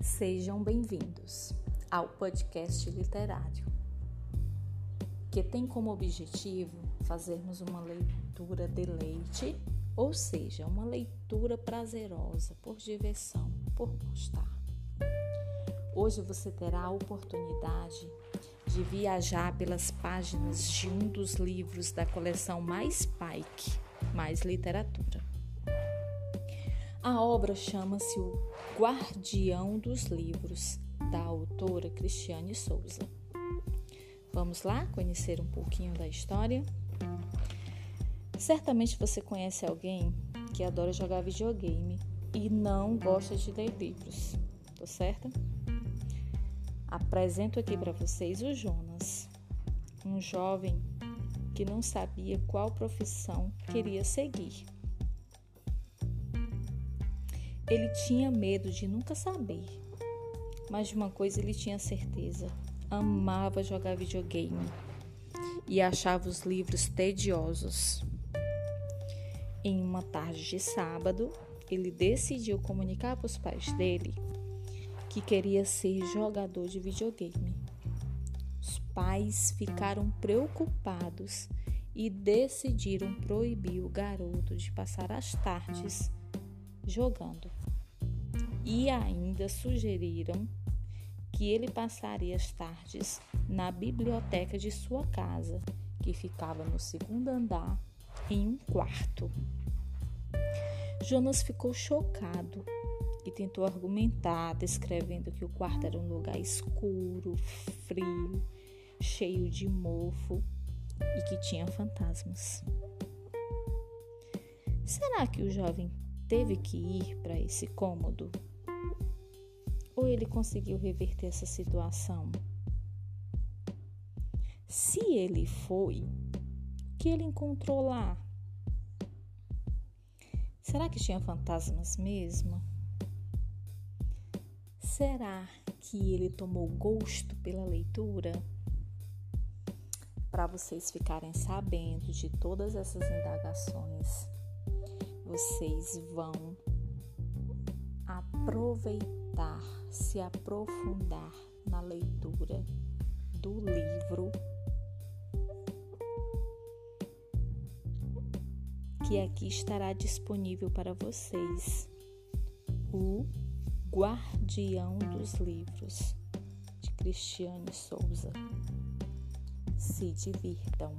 Sejam bem-vindos ao podcast literário, que tem como objetivo fazermos uma leitura deleite, ou seja, uma leitura prazerosa, por diversão, por gostar. Hoje você terá a oportunidade de viajar pelas páginas de um dos livros da coleção Mais Pike, Mais Literatura. A obra chama-se O Guardião dos Livros, da autora Cristiane Souza. Vamos lá conhecer um pouquinho da história? Certamente você conhece alguém que adora jogar videogame e não gosta de ler livros, tô certa? Apresento aqui para vocês o Jonas, um jovem que não sabia qual profissão queria seguir ele tinha medo de nunca saber, mas de uma coisa ele tinha certeza: amava jogar videogame e achava os livros tediosos. Em uma tarde de sábado, ele decidiu comunicar para os pais dele que queria ser jogador de videogame. Os pais ficaram preocupados e decidiram proibir o garoto de passar as tardes jogando. E ainda sugeriram que ele passaria as tardes na biblioteca de sua casa, que ficava no segundo andar, em um quarto. Jonas ficou chocado e tentou argumentar, descrevendo que o quarto era um lugar escuro, frio, cheio de mofo e que tinha fantasmas. Será que o jovem teve que ir para esse cômodo? Ou ele conseguiu reverter essa situação? Se ele foi, o que ele encontrou lá? Será que tinha fantasmas mesmo? Será que ele tomou gosto pela leitura? Para vocês ficarem sabendo de todas essas indagações, vocês vão aproveitar, se aprofundar na leitura do livro que aqui estará disponível para vocês. O Guardião dos Livros, de Cristiane Souza. Se divirtam.